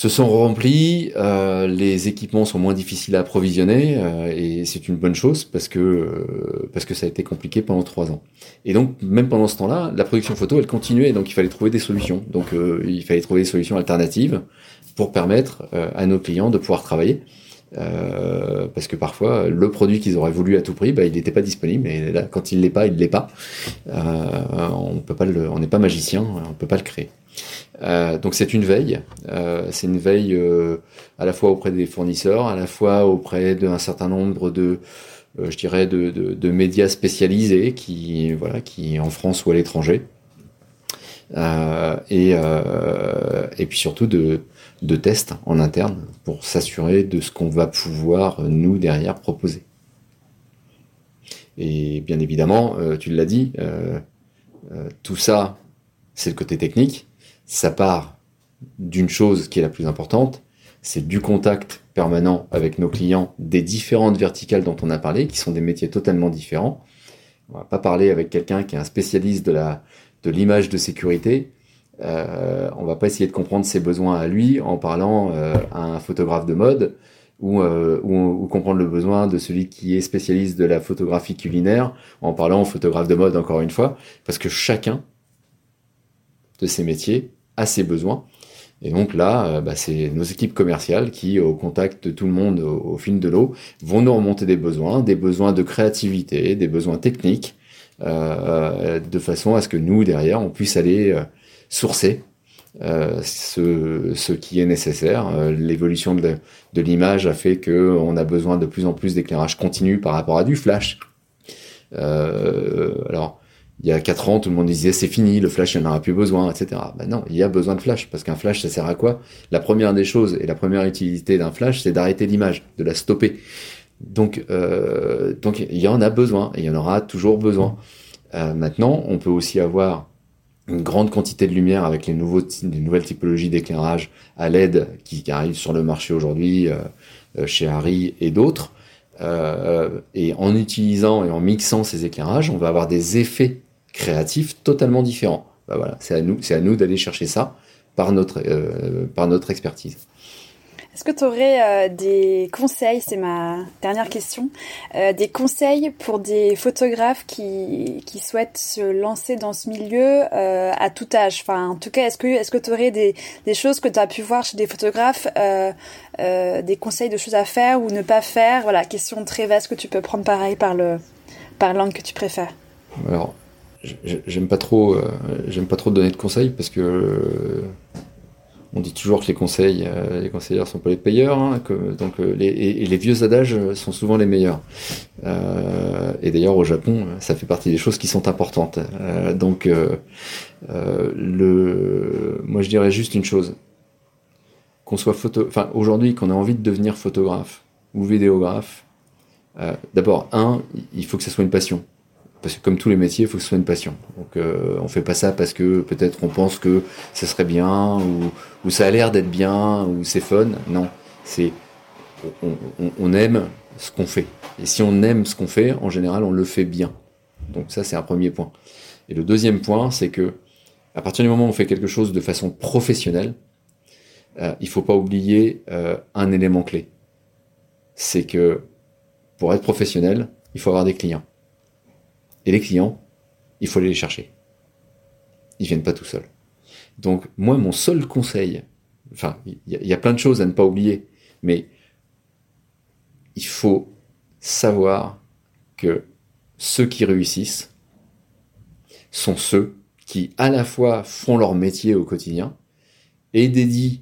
se sont remplis, euh, les équipements sont moins difficiles à approvisionner euh, et c'est une bonne chose parce que euh, parce que ça a été compliqué pendant trois ans. Et donc même pendant ce temps-là, la production photo elle continuait donc il fallait trouver des solutions. Donc il fallait trouver des solutions alternatives pour permettre à nos clients de pouvoir travailler. parce que parfois le produit qu'ils auraient voulu à tout prix, bah, il n'était pas disponible. Et là, quand il l'est pas, il l'est pas. on peut pas le, on n'est pas magicien, on peut pas le créer. Euh, donc c'est une veille, euh, c'est une veille euh, à la fois auprès des fournisseurs, à la fois auprès d'un certain nombre de, je dirais, de, de, de, médias spécialisés qui, voilà, qui en France ou à l'étranger, et, et puis surtout de, de tests en interne pour s'assurer de ce qu'on va pouvoir nous derrière proposer. Et bien évidemment, tu l'as dit, tout ça, c'est le côté technique ça part d'une chose qui est la plus importante, c'est du contact permanent avec nos clients des différentes verticales dont on a parlé, qui sont des métiers totalement différents. On va pas parler avec quelqu'un qui est un spécialiste de l'image de sécurité. Euh, on va pas essayer de comprendre ses besoins à lui en parlant euh, à un photographe de mode ou, euh, ou, ou, comprendre le besoin de celui qui est spécialiste de la photographie culinaire en parlant au photographe de mode encore une fois, parce que chacun de ces métiers à ses besoins. Et donc là, euh, bah, c'est nos équipes commerciales qui, au contact de tout le monde au, fil de l'eau, vont nous remonter des besoins, des besoins de créativité, des besoins techniques, euh, de façon à ce que nous, derrière, on puisse aller euh, sourcer ce, ce, qui est nécessaire. L'évolution de, de l'image a fait que on a besoin de plus en plus d'éclairage continu par rapport à du flash. alors, il y a 4 ans, tout le monde disait c'est fini, le flash, il n'y en aura plus besoin, etc. Ben non, il y a besoin de flash, parce qu'un flash, ça sert à quoi? La première des choses et la première utilité d'un flash, c'est d'arrêter l'image, de la stopper. Donc, euh, donc il y en a besoin, et il y en aura toujours besoin. Euh, maintenant, on peut aussi avoir une grande quantité de lumière avec les, nouvelles typologies d'éclairage à LED qui, arrivent sur le marché aujourd'hui euh, chez Harry et d'autres. Et en utilisant et en mixant ces éclairages, on va avoir des effets créatif totalement différent. Bah voilà, c'est à nous, c'est à nous d'aller chercher ça par notre, euh, par notre expertise. Est-ce que tu aurais euh, des conseils, c'est ma dernière question, euh, des conseils pour des photographes qui, qui souhaitent se lancer dans ce milieu euh, à tout âge? Enfin, en tout cas, est-ce que est-ce que tu aurais des, des choses que tu as pu voir chez des photographes, des conseils de choses à faire ou ne pas faire? Voilà, question très vaste que tu peux prendre pareil par le par l'angle que tu préfères. Alors, j'aime pas trop, euh, j'aime pas trop donner de conseils parce que euh, on dit toujours que les conseils, euh, les conseillers sont pas les payeurs, hein, que, donc les, et, les vieux adages sont souvent les meilleurs. et d'ailleurs au Japon, ça fait partie des choses qui sont importantes. donc le, moi je dirais juste une chose, qu'on soit photo, enfin aujourd'hui qu'on ait envie de devenir photographe ou vidéographe. D'abord un, il faut que ça soit une passion parce que comme tous les métiers, il faut que ce soit une passion. Donc euh, on fait pas ça parce que peut-être on pense que ça serait bien ou, ou ça a l'air d'être bien ou c'est fun. Non, c'est on, on, on, aime ce qu'on fait. Et si on aime ce qu'on fait, en général, on le fait bien. Donc ça, c'est un premier point. Et le deuxième point, c'est que à partir du moment où on fait quelque chose de façon professionnelle, euh, il faut pas oublier euh, un élément clé. C'est que pour être professionnel, il faut avoir des clients. Et les clients, il faut aller les chercher. Ils viennent pas tout seuls. Donc moi, mon seul conseil, enfin, il y, a plein de choses à ne pas oublier, mais il faut savoir que ceux qui réussissent sont ceux qui à la fois font leur métier au quotidien et dédient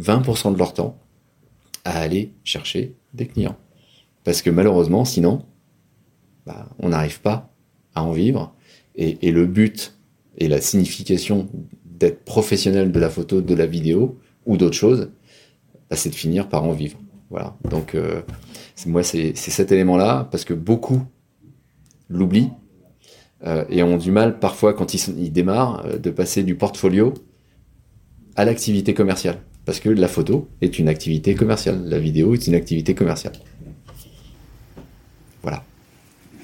20% de leur temps à aller chercher des clients. Parce que malheureusement, sinon, bah, on n'arrive pas à en vivre. Et, le but et la signification d'être professionnel de la photo, de la vidéo ou d'autres choses, bah, c'est de finir par en vivre. Voilà. Donc, euh, moi, c'est cet élément-là, parce que beaucoup l'oublient euh, et ont du mal parfois, quand ils, démarrent, euh, de passer du portfolio à l'activité commerciale. Parce que la photo est une activité commerciale, la vidéo est une activité commerciale.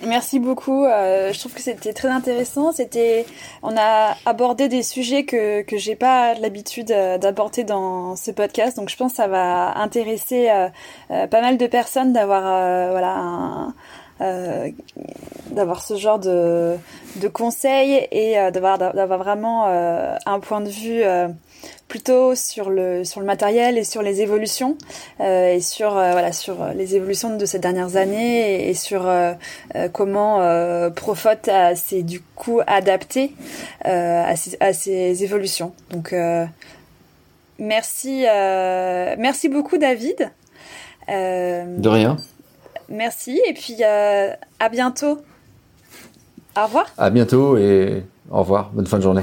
Merci beaucoup. Euh, je trouve que c'était très intéressant. C'était, on a abordé des sujets que que j'ai pas l'habitude euh, d'aborder dans ce podcast, donc je pense que ça va intéresser euh, pas mal de personnes d'avoir voilà d'avoir ce genre de de conseils et d'avoir d'avoir vraiment un point de vue plutôt sur le sur le matériel et sur les évolutions euh, et sur euh, voilà sur les évolutions de ces dernières années et, sur euh, comment Profot s'est du coup adapté à ces, à, ces, évolutions. Donc merci merci beaucoup David. de rien. Merci et puis à bientôt. Au revoir. À bientôt et au revoir. Bonne fin de journée.